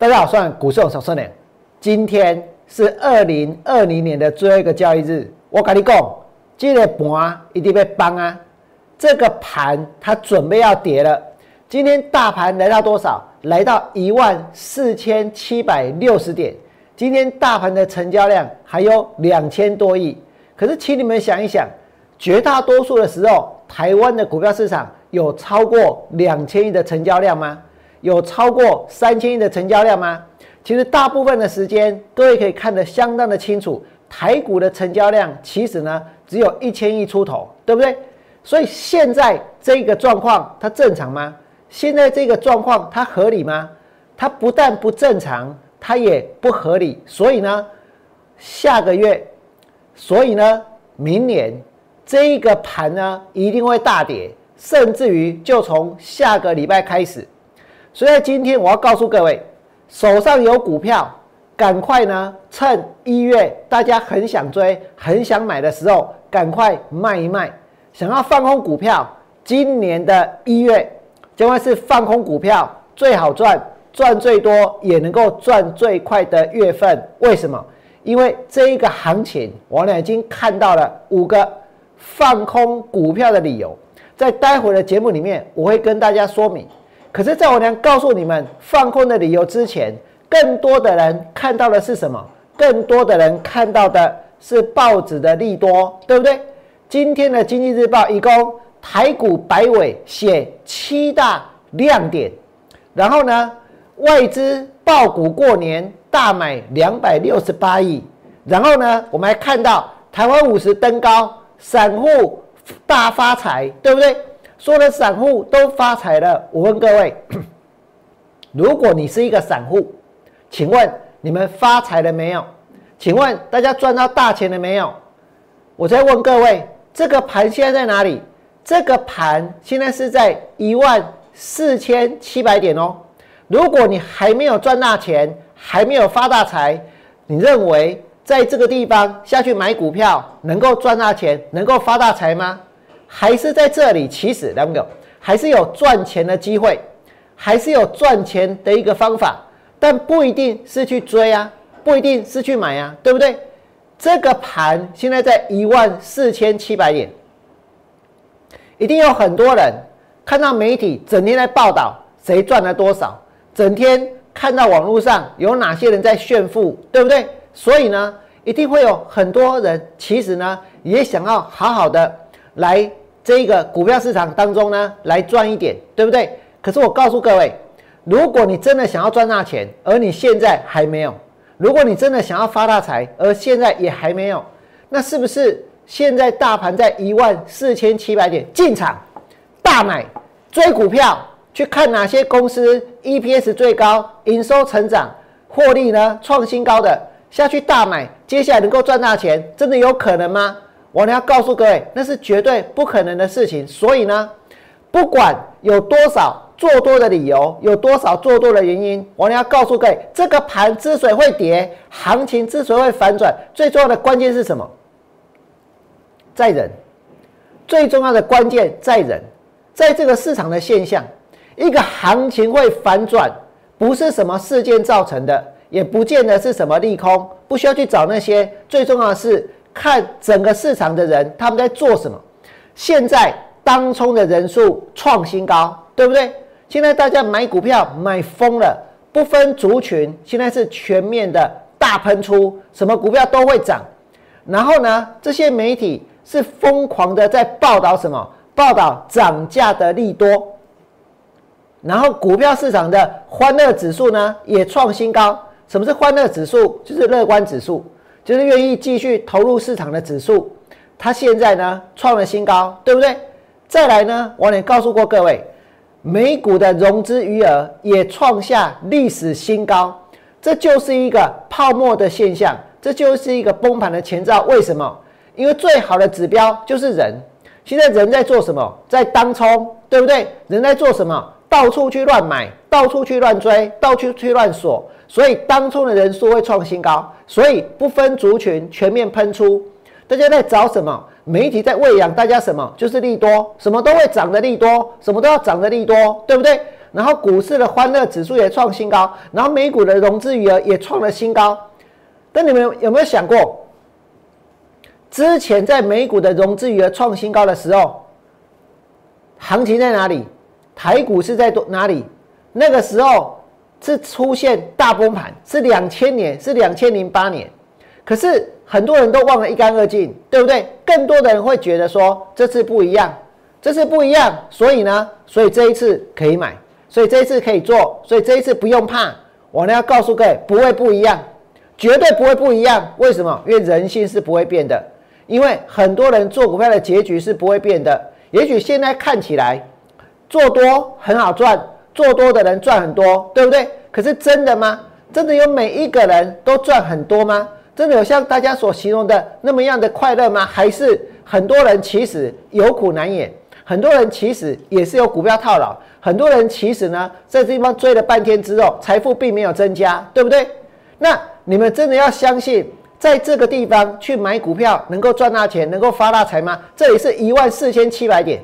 大家好，算股市小少年。今天是二零二零年的最后一个交易日，我跟你讲，这个盘一定被崩啊！这个盘它准备要跌了。今天大盘来到多少？来到一万四千七百六十点。今天大盘的成交量还有两千多亿。可是，请你们想一想，绝大多数的时候，台湾的股票市场有超过两千亿的成交量吗？有超过三千亿的成交量吗？其实大部分的时间，各位可以看得相当的清楚，台股的成交量其实呢只有一千亿出头，对不对？所以现在这个状况它正常吗？现在这个状况它合理吗？它不但不正常，它也不合理。所以呢，下个月，所以呢，明年这一个盘呢一定会大跌，甚至于就从下个礼拜开始。所以今天，我要告诉各位，手上有股票，赶快呢，趁一月大家很想追、很想买的时候，赶快卖一卖。想要放空股票，今年的一月将会是放空股票最好赚、赚最多，也能够赚最快的月份。为什么？因为这一个行情，我呢已经看到了五个放空股票的理由，在待会的节目里面，我会跟大家说明。可是，在我娘告诉你们放空的理由之前，更多的人看到的是什么？更多的人看到的是报纸的利多，对不对？今天的经济日报一共台股百尾写七大亮点，然后呢，外资爆股过年大买两百六十八亿，然后呢，我们还看到台湾五十登高，散户大发财，对不对？所有的散户都发财了。我问各位，如果你是一个散户，请问你们发财了没有？请问大家赚到大钱了没有？我再问各位，这个盘现在在哪里？这个盘现在是在一万四千七百点哦。如果你还没有赚大钱，还没有发大财，你认为在这个地方下去买股票能够赚大钱，能够发大财吗？还是在这里，其实两个还是有赚钱的机会，还是有赚钱的一个方法，但不一定是去追啊，不一定是去买啊，对不对？这个盘现在在一万四千七百点，一定有很多人看到媒体整天在报道谁赚了多少，整天看到网络上有哪些人在炫富，对不对？所以呢，一定会有很多人其实呢也想要好好的。来这个股票市场当中呢，来赚一点，对不对？可是我告诉各位，如果你真的想要赚大钱，而你现在还没有；如果你真的想要发大财，而现在也还没有，那是不是现在大盘在一万四千七百点进场大买追股票，去看哪些公司 EPS 最高、营收成长、获利呢创新高的下去大买，接下来能够赚大钱，真的有可能吗？我呢要告诉各位，那是绝对不可能的事情。所以呢，不管有多少做多的理由，有多少做多的原因，我呢要告诉各位，这个盘之所以会跌，行情之所以会反转，最重要的关键是什么？在人。最重要的关键在人，在这个市场的现象，一个行情会反转，不是什么事件造成的，也不见得是什么利空，不需要去找那些。最重要的是。看整个市场的人他们在做什么？现在当冲的人数创新高，对不对？现在大家买股票买疯了，不分族群，现在是全面的大喷出，什么股票都会涨。然后呢，这些媒体是疯狂的在报道什么？报道涨价的利多。然后股票市场的欢乐指数呢也创新高。什么是欢乐指数？就是乐观指数。就是愿意继续投入市场的指数，它现在呢创了新高，对不对？再来呢，我也告诉过各位，美股的融资余额也创下历史新高，这就是一个泡沫的现象，这就是一个崩盘的前兆。为什么？因为最好的指标就是人，现在人在做什么？在当冲，对不对？人在做什么？到处去乱买，到处去乱追，到处去乱锁。所以当初的人数会创新高，所以不分族群全面喷出。大家在找什么？媒体在喂养大家什么？就是利多，什么都会涨的利多，什么都要涨的利多，对不对？然后股市的欢乐指数也创新高，然后美股的融资余额也创了新高。但你们有没有想过，之前在美股的融资余额创新高的时候，行情在哪里？台股是在多哪里？那个时候是出现大崩盘，是两千年，是两千零八年。可是很多人都忘了一干二净，对不对？更多的人会觉得说这次不一样，这次不一样，所以呢，所以这一次可以买，所以这一次可以做，所以这一次不用怕。我呢要告诉各位，不会不一样，绝对不会不一样。为什么？因为人性是不会变的，因为很多人做股票的结局是不会变的。也许现在看起来做多很好赚，做多的人赚很多，对不对？可是真的吗？真的有每一个人都赚很多吗？真的有像大家所形容的那么样的快乐吗？还是很多人其实有苦难言，很多人其实也是有股票套牢，很多人其实呢在这地方追了半天之后，财富并没有增加，对不对？那你们真的要相信，在这个地方去买股票能够赚大钱，能够发大财吗？这里是一万四千七百点，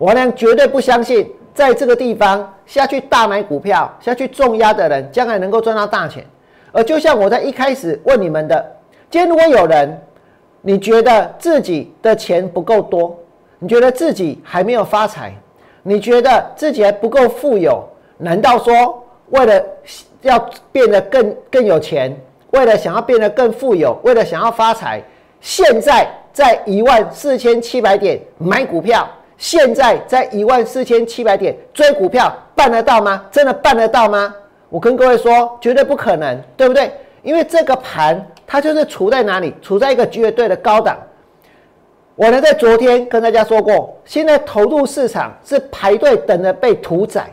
我呢绝对不相信，在这个地方下去大买股票、下去重压的人，将来能够赚到大钱。而就像我在一开始问你们的，今天如果有人，你觉得自己的钱不够多，你觉得自己还没有发财，你觉得自己还不够富有，难道说为了要变得更更有钱，为了想要变得更富有，为了想要发财，现在在一万四千七百点买股票，现在在一万四千七百点追股票，办得到吗？真的办得到吗？我跟各位说，绝对不可能，对不对？因为这个盘它就是处在哪里，处在一个绝对的高档。我呢在昨天跟大家说过，现在投入市场是排队等着被屠宰。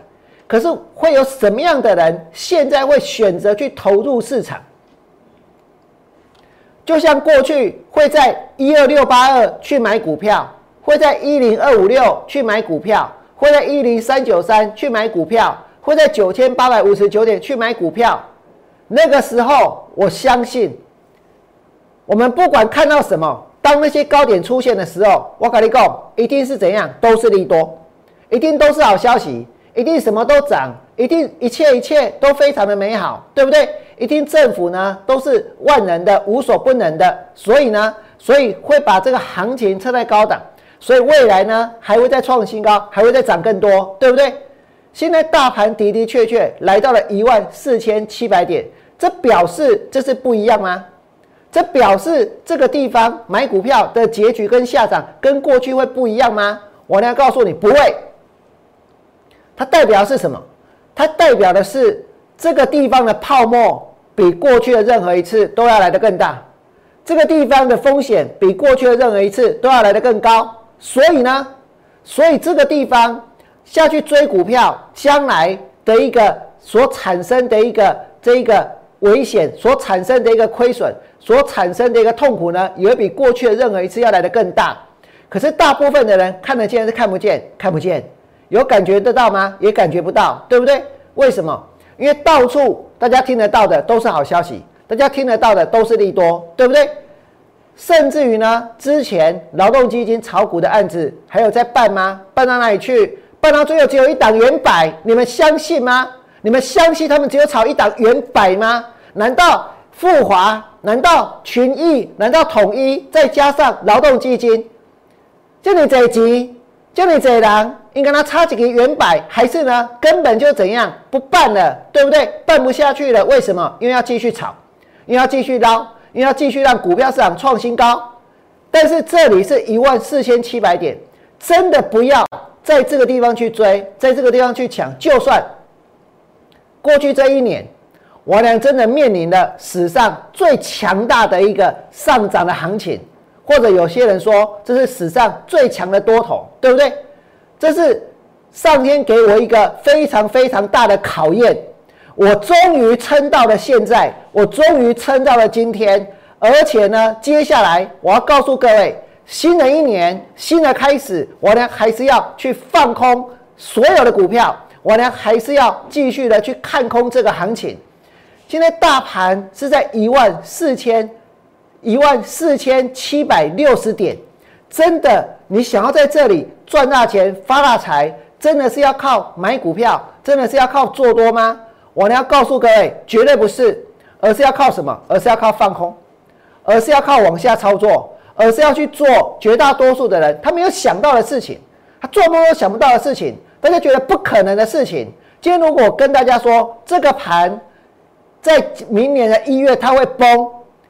可是会有什么样的人现在会选择去投入市场？就像过去会在一二六八二去买股票，会在一零二五六去买股票，会在一零三九三去买股票。会在九千八百五十九点去买股票，那个时候我相信，我们不管看到什么，当那些高点出现的时候，我跟你讲，一定是怎样，都是利多，一定都是好消息，一定什么都涨，一定一切一切都非常的美好，对不对？一定政府呢都是万能的，无所不能的，所以呢，所以会把这个行情测在高档，所以未来呢还会再创新高，还会再涨更多，对不对？现在大盘的的确确来到了一万四千七百点，这表示这是不一样吗？这表示这个地方买股票的结局跟下涨跟过去会不一样吗？我呢告诉你不会。它代表是什么？它代表的是这个地方的泡沫比过去的任何一次都要来得更大，这个地方的风险比过去的任何一次都要来得更高。所以呢，所以这个地方。下去追股票，将来的一个所产生的一个这一个危险，所产生的一个亏损，所产生的一个痛苦呢，也会比过去的任何一次要来的更大。可是大部分的人看得见是看不见，看不见，有感觉得到吗？也感觉不到，对不对？为什么？因为到处大家听得到的都是好消息，大家听得到的都是利多，对不对？甚至于呢，之前劳动基金炒股的案子还有在办吗？办到哪里去？办到最后只有一档元百，你们相信吗？你们相信他们只有炒一档元百吗？难道富华？难道群益？难道统一？再加上劳动基金，就你这急，就你这人，应该他差几个元百，还是呢？根本就怎样不办了，对不对？办不下去了，为什么？因为要继续炒，因为要继续捞，因为要继续让股票市场创新高。但是这里是一万四千七百点，真的不要。在这个地方去追，在这个地方去抢，就算过去这一年，我俩真的面临了史上最强大的一个上涨的行情，或者有些人说这是史上最强的多头，对不对？这是上天给我一个非常非常大的考验，我终于撑到了现在，我终于撑到了今天，而且呢，接下来我要告诉各位。新的一年，新的开始，我呢还是要去放空所有的股票，我呢还是要继续的去看空这个行情。现在大盘是在一万四千一万四千七百六十点，真的你想要在这里赚大钱发大财，真的是要靠买股票，真的是要靠做多吗？我呢要告诉各位，绝对不是，而是要靠什么？而是要靠放空，而是要靠往下操作，而是要去做绝大多数的人他没有想到的事情，他做梦都想不到的事情，大家觉得不可能的事情。今天如果跟大家说这个盘在明年的一月它会崩，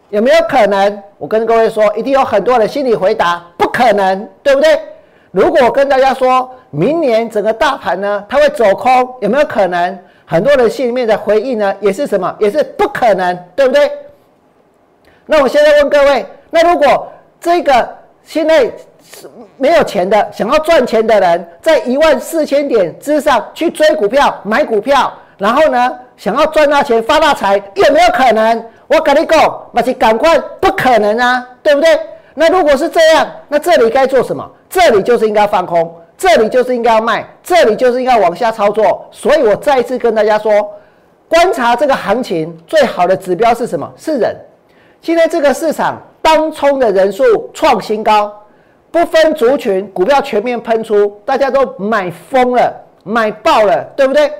有没有可能？我跟各位说，一定有很多人心里回答不可能，对不对？如果跟大家说明年整个大盘呢它会走空，有没有可能？很多人心里面的回应呢也是什么？也是不可能，对不对？那我现在问各位，那如果这个现在？没有钱的，想要赚钱的人，在一万四千点之上去追股票、买股票，然后呢，想要赚大钱、发大财，有没有可能？我跟你讲，那是赶快不可能啊，对不对？那如果是这样，那这里该做什么？这里就是应该放空，这里就是应该要卖，这里就是应该往下操作。所以我再一次跟大家说，观察这个行情最好的指标是什么？是人。现在这个市场当冲的人数创新高。不分族群，股票全面喷出，大家都买疯了，买爆了，对不对？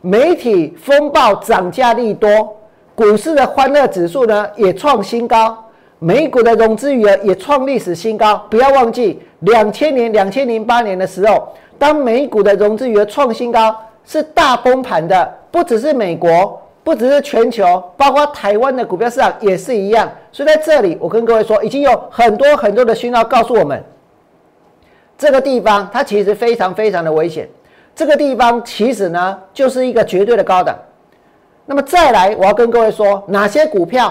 媒体风暴涨价利多，股市的欢乐指数呢也创新高，美股的融资余额也创历史新高。不要忘记，两千年、两千零八年的时候，当美股的融资余额创新高，是大崩盘的，不只是美国。不只是全球，包括台湾的股票市场也是一样。所以在这里，我跟各位说，已经有很多很多的讯号告诉我们，这个地方它其实非常非常的危险。这个地方其实呢，就是一个绝对的高档。那么再来，我要跟各位说，哪些股票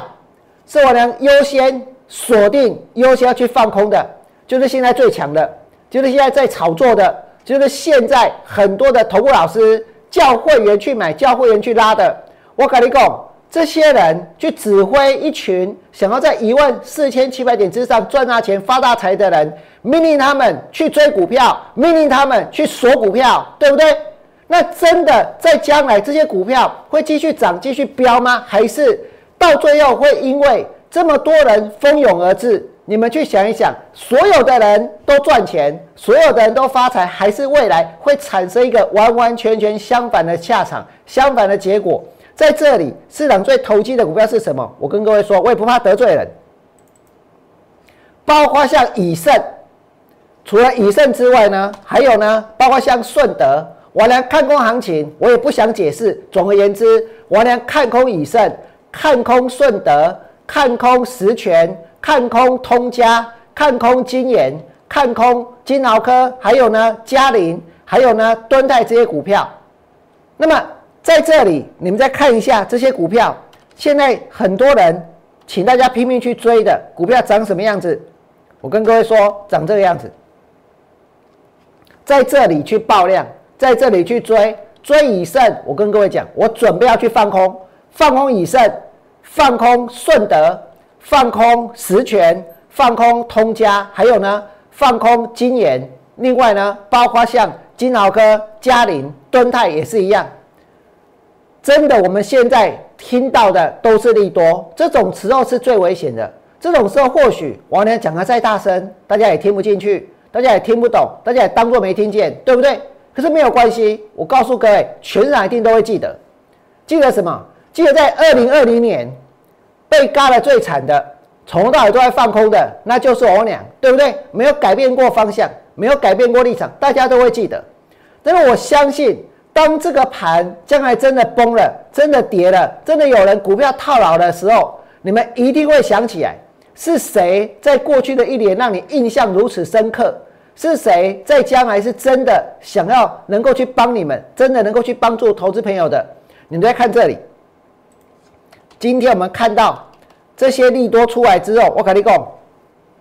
是我能优先锁定、优先要去放空的？就是现在最强的，就是现在在炒作的，就是现在很多的投顾老师叫会员去买、叫会员去拉的。我跟你讲，这些人去指挥一群想要在一万四千七百点之上赚大钱、发大财的人，命令他们去追股票，命令他们去锁股票，对不对？那真的在将来这些股票会继续涨、继续飙吗？还是到最后会因为这么多人蜂拥而至？你们去想一想，所有的人都赚钱，所有的人都发财，还是未来会产生一个完完全全相反的下场、相反的结果？在这里，市场最投机的股票是什么？我跟各位说，我也不怕得罪人。包括像以盛，除了以盛之外呢，还有呢，包括像顺德，我连看空行情，我也不想解释。总而言之，我连看空以盛，看空顺德，看空实权，看空通家，看空金研，看空金豪科，还有呢，嘉麟，还有呢，敦泰这些股票。那么。在这里，你们再看一下这些股票。现在很多人请大家拼命去追的股票长什么样子？我跟各位说，长这个样子。在这里去爆量，在这里去追追以盛。我跟各位讲，我准备要去放空，放空以盛，放空顺德，放空实权，放空通家，还有呢，放空金研。另外呢，包括像金豪科、嘉麟、敦泰也是一样。真的，我们现在听到的都是利多，这种时候是最危险的。这种时候，或许王良讲的再大声，大家也听不进去，大家也听不懂，大家也当作没听见，对不对？可是没有关系，我告诉各位，全场一定都会记得。记得什么？记得在二零二零年被嘎的最惨的，从头到尾都在放空的，那就是我俩，对不对？没有改变过方向，没有改变过立场，大家都会记得。但是我相信。当这个盘将来真的崩了，真的跌了，真的有人股票套牢的时候，你们一定会想起来，是谁在过去的一年让你印象如此深刻？是谁在将来是真的想要能够去帮你们，真的能够去帮助投资朋友的？你们再看这里，今天我们看到这些利多出来之后，我跟你讲，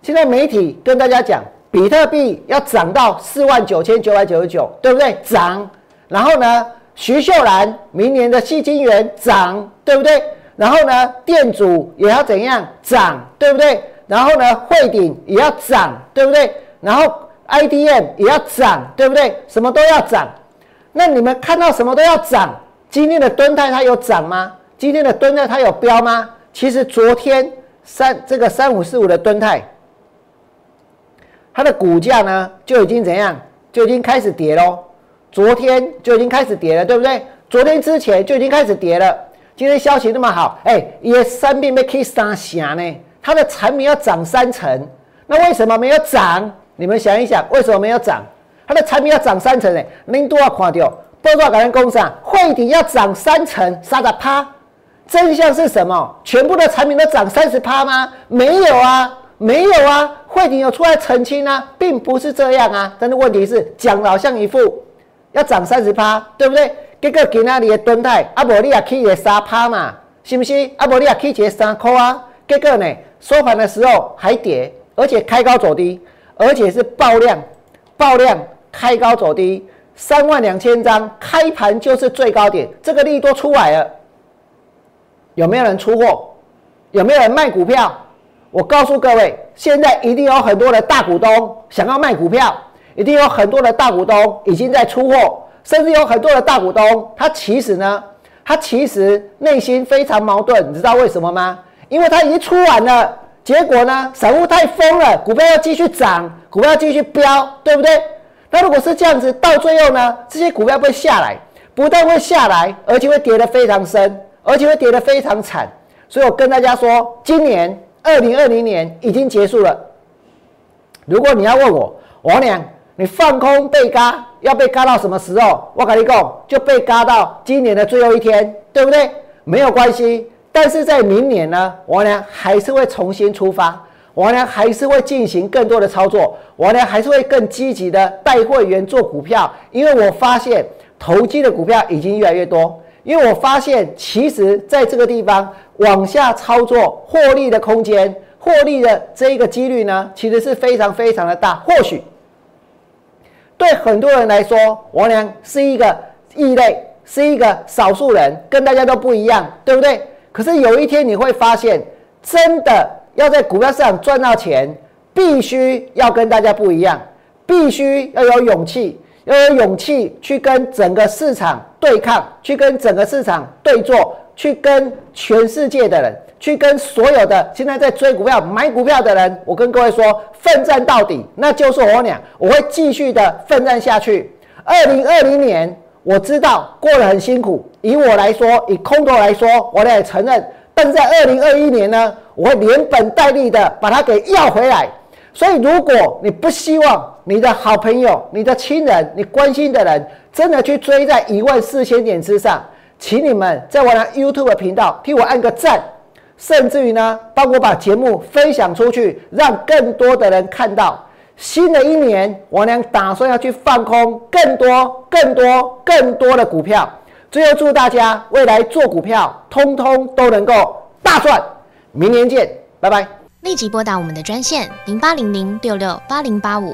现在媒体跟大家讲，比特币要涨到四万九千九百九十九，对不对？涨。然后呢，徐秀兰明年的细金元涨，对不对？然后呢，店主也要怎样涨，对不对？然后呢，汇顶也要涨，对不对？然后 IDM 也要涨，对不对？什么都要涨。那你们看到什么都要涨？今天的吨泰它有涨吗？今天的吨泰它有飙吗？其实昨天三这个三五四五的吨泰，它的股价呢就已经怎样？就已经开始跌喽。昨天就已经开始跌了，对不对？昨天之前就已经开始跌了。今天消息那么好，哎，也三变被 K 三下呢？它的产品要涨三成，那为什么没有涨？你们想一想，为什么没有涨？它的产品要涨三成呢？您都要看掉，报告感恩公司啊，汇底要涨三成，杀的趴。真相是什么？全部的产品都涨三十趴吗？没有啊，没有啊。汇顶有出来澄清啊，并不是这样啊。但是问题是讲老像一副要涨三十趴，对不对？结果今那里的吨泰，阿伯利亚起个三趴嘛，是不是？阿伯利亚起个三块啊。结果呢，收盘的时候还跌，而且开高走低，而且是爆量，爆量开高走低，三万两千张，开盘就是最高点，这个利多出来了。有没有人出货？有没有人卖股票？我告诉各位，现在一定有很多的大股东想要卖股票，一定有很多的大股东已经在出货，甚至有很多的大股东，他其实呢，他其实内心非常矛盾，你知道为什么吗？因为他已经出完了，结果呢，散户太疯了，股票要继续涨，股票要继续飙，对不对？那如果是这样子，到最后呢，这些股票会下来，不但会下来，而且会跌得非常深。而且会跌得非常惨，所以我跟大家说，今年二零二零年已经结束了。如果你要问我，王娘，你放空被嘎要被嘎到什么时候？我跟你讲，就被嘎到今年的最后一天，对不对？没有关系，但是在明年呢，王娘还是会重新出发，王娘还是会进行更多的操作，王娘还是会更积极的带会员做股票，因为我发现投机的股票已经越来越多。因为我发现，其实在这个地方往下操作获利的空间、获利的这一个几率呢，其实是非常非常的大。或许对很多人来说，王良是一个异类，是一个少数人，跟大家都不一样，对不对？可是有一天你会发现，真的要在股票市场赚到钱，必须要跟大家不一样，必须要有勇气。要有勇气去跟整个市场对抗，去跟整个市场对坐，去跟全世界的人，去跟所有的现在在追股票、买股票的人，我跟各位说，奋战到底，那就是我俩，我会继续的奋战下去。二零二零年，我知道过得很辛苦，以我来说，以空头来说，我也承认。但是在二零二一年呢，我会连本带利的把它给要回来。所以，如果你不希望你的好朋友、你的亲人、你关心的人真的去追在一万四千点之上，请你们在我的 YouTube 频道替我按个赞，甚至于呢，帮我把节目分享出去，让更多的人看到。新的一年，我娘打算要去放空更多、更多、更多的股票。最后，祝大家未来做股票，通通都能够大赚。明年见，拜拜。立即拨打我们的专线零八零零六六八零八五